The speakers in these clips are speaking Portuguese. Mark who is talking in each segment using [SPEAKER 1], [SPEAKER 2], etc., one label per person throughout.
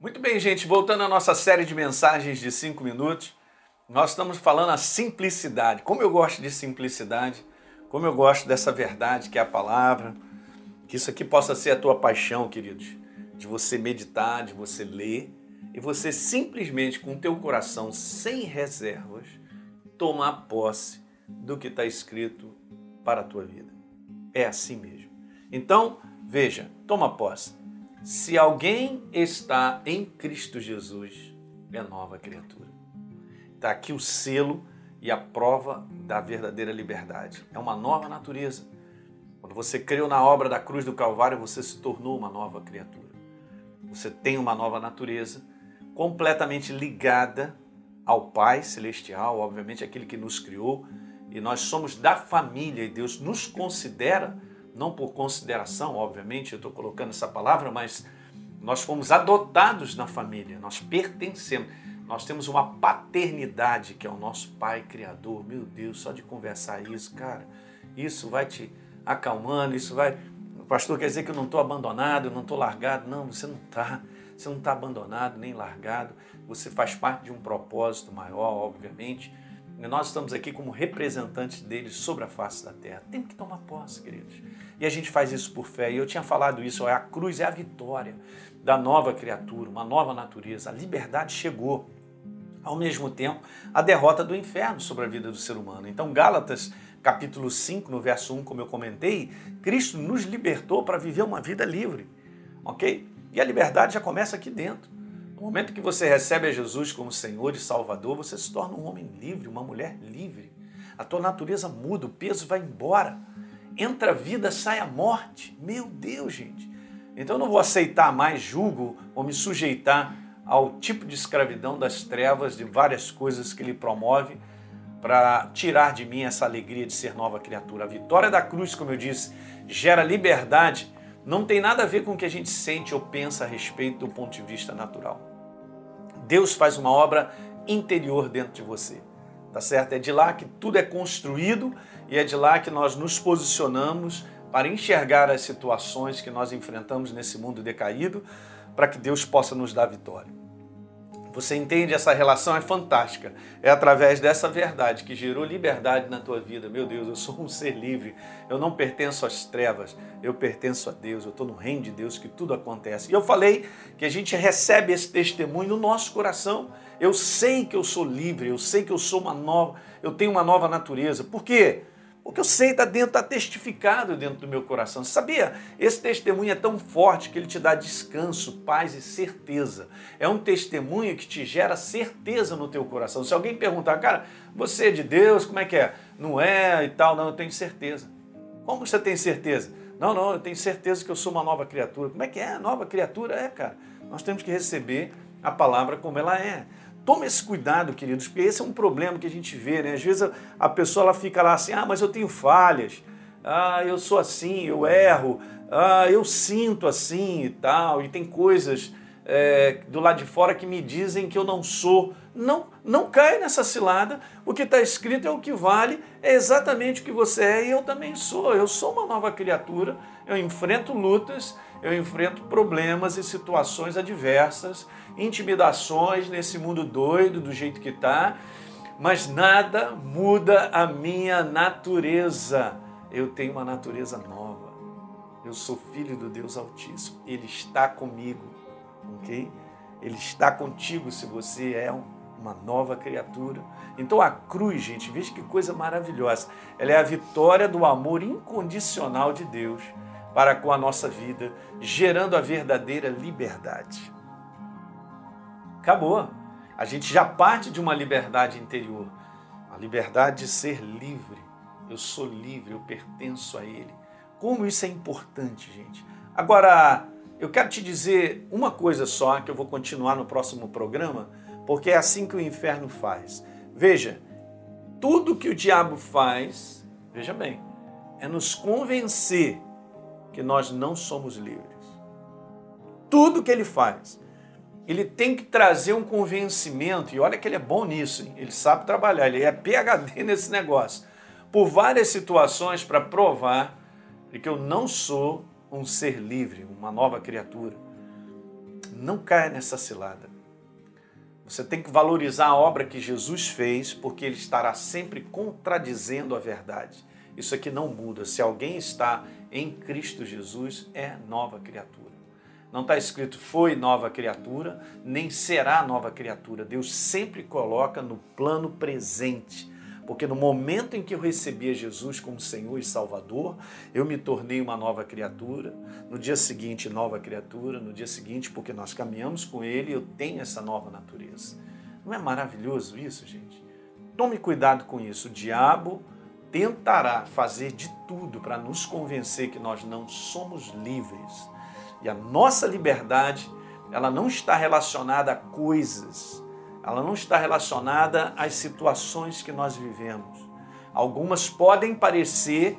[SPEAKER 1] Muito bem, gente, voltando à nossa série de mensagens de cinco minutos, nós estamos falando a simplicidade. Como eu gosto de simplicidade, como eu gosto dessa verdade que é a palavra, que isso aqui possa ser a tua paixão, queridos, de você meditar, de você ler e você simplesmente com o teu coração sem reservas tomar posse do que está escrito para a tua vida. É assim mesmo. Então, veja, toma posse. Se alguém está em Cristo Jesus, é nova criatura. Está aqui o selo e a prova da verdadeira liberdade. É uma nova natureza. Quando você creu na obra da cruz do Calvário, você se tornou uma nova criatura. Você tem uma nova natureza completamente ligada ao Pai Celestial, obviamente aquele que nos criou, e nós somos da família e Deus nos considera não por consideração, obviamente, eu estou colocando essa palavra, mas nós fomos adotados na família, nós pertencemos, nós temos uma paternidade que é o nosso Pai Criador. Meu Deus, só de conversar isso, cara, isso vai te acalmando, isso vai. O pastor quer dizer que eu não estou abandonado, eu não estou largado. Não, você não está. Você não está abandonado nem largado. Você faz parte de um propósito maior, obviamente. Nós estamos aqui como representantes deles sobre a face da terra. Tem que tomar posse, queridos. E a gente faz isso por fé. E eu tinha falado isso, a cruz é a vitória da nova criatura, uma nova natureza. A liberdade chegou. Ao mesmo tempo, a derrota do inferno sobre a vida do ser humano. Então, Gálatas, capítulo 5, no verso 1, como eu comentei, Cristo nos libertou para viver uma vida livre. OK? E a liberdade já começa aqui dentro. No momento que você recebe a Jesus como Senhor e Salvador, você se torna um homem livre, uma mulher livre. A tua natureza muda, o peso vai embora. Entra a vida, sai a morte. Meu Deus, gente. Então eu não vou aceitar mais julgo ou me sujeitar ao tipo de escravidão das trevas, de várias coisas que ele promove para tirar de mim essa alegria de ser nova criatura. A vitória da cruz, como eu disse, gera liberdade. Não tem nada a ver com o que a gente sente ou pensa a respeito do ponto de vista natural. Deus faz uma obra interior dentro de você. Tá certo? É de lá que tudo é construído e é de lá que nós nos posicionamos para enxergar as situações que nós enfrentamos nesse mundo decaído, para que Deus possa nos dar vitória. Você entende? Essa relação é fantástica. É através dessa verdade que gerou liberdade na tua vida. Meu Deus, eu sou um ser livre. Eu não pertenço às trevas. Eu pertenço a Deus. Eu estou no reino de Deus que tudo acontece. E eu falei que a gente recebe esse testemunho no nosso coração. Eu sei que eu sou livre. Eu sei que eu sou uma nova. Eu tenho uma nova natureza. Por quê? O que eu sei está dentro, está testificado dentro do meu coração. Sabia? Esse testemunho é tão forte que ele te dá descanso, paz e certeza. É um testemunho que te gera certeza no teu coração. Se alguém perguntar, cara, você é de Deus, como é que é? Não é e tal, não, eu tenho certeza. Como você tem certeza? Não, não, eu tenho certeza que eu sou uma nova criatura. Como é que é? Nova criatura? É, cara. Nós temos que receber a palavra como ela é. Tome esse cuidado, queridos, porque esse é um problema que a gente vê, né? Às vezes a pessoa ela fica lá assim, ah, mas eu tenho falhas, ah, eu sou assim, eu erro, ah, eu sinto assim e tal, e tem coisas é, do lado de fora que me dizem que eu não sou. Não, não cai nessa cilada. O que está escrito é o que vale, é exatamente o que você é e eu também sou. Eu sou uma nova criatura, eu enfrento lutas, eu enfrento problemas e situações adversas intimidações nesse mundo doido do jeito que está, mas nada muda a minha natureza. Eu tenho uma natureza nova. Eu sou filho do Deus Altíssimo. Ele está comigo, ok? Ele está contigo se você é uma nova criatura. Então a cruz, gente, veja que coisa maravilhosa. Ela é a vitória do amor incondicional de Deus para com a nossa vida, gerando a verdadeira liberdade. Acabou. A gente já parte de uma liberdade interior. A liberdade de ser livre. Eu sou livre, eu pertenço a Ele. Como isso é importante, gente. Agora, eu quero te dizer uma coisa só, que eu vou continuar no próximo programa, porque é assim que o inferno faz. Veja, tudo que o diabo faz, veja bem, é nos convencer que nós não somos livres. Tudo que ele faz ele tem que trazer um convencimento, e olha que ele é bom nisso, hein? ele sabe trabalhar, ele é PHD nesse negócio, por várias situações para provar que eu não sou um ser livre, uma nova criatura. Não caia nessa cilada. Você tem que valorizar a obra que Jesus fez, porque ele estará sempre contradizendo a verdade. Isso aqui não muda. Se alguém está em Cristo Jesus, é nova criatura. Não está escrito foi nova criatura, nem será nova criatura. Deus sempre coloca no plano presente porque no momento em que eu recebi a Jesus como Senhor e Salvador, eu me tornei uma nova criatura. No dia seguinte, nova criatura. No dia seguinte, porque nós caminhamos com Ele, eu tenho essa nova natureza. Não é maravilhoso isso, gente? Tome cuidado com isso. O diabo tentará fazer de tudo para nos convencer que nós não somos livres. E a nossa liberdade, ela não está relacionada a coisas, ela não está relacionada às situações que nós vivemos. Algumas podem parecer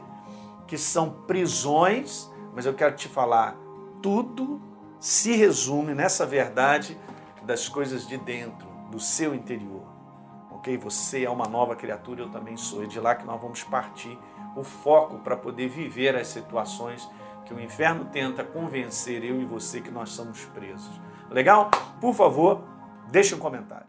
[SPEAKER 1] que são prisões, mas eu quero te falar, tudo se resume nessa verdade das coisas de dentro, do seu interior. Ok? Você é uma nova criatura, eu também sou. É de lá que nós vamos partir o foco para poder viver as situações que o inferno tenta convencer eu e você que nós somos presos. Legal? Por favor, deixe um comentário.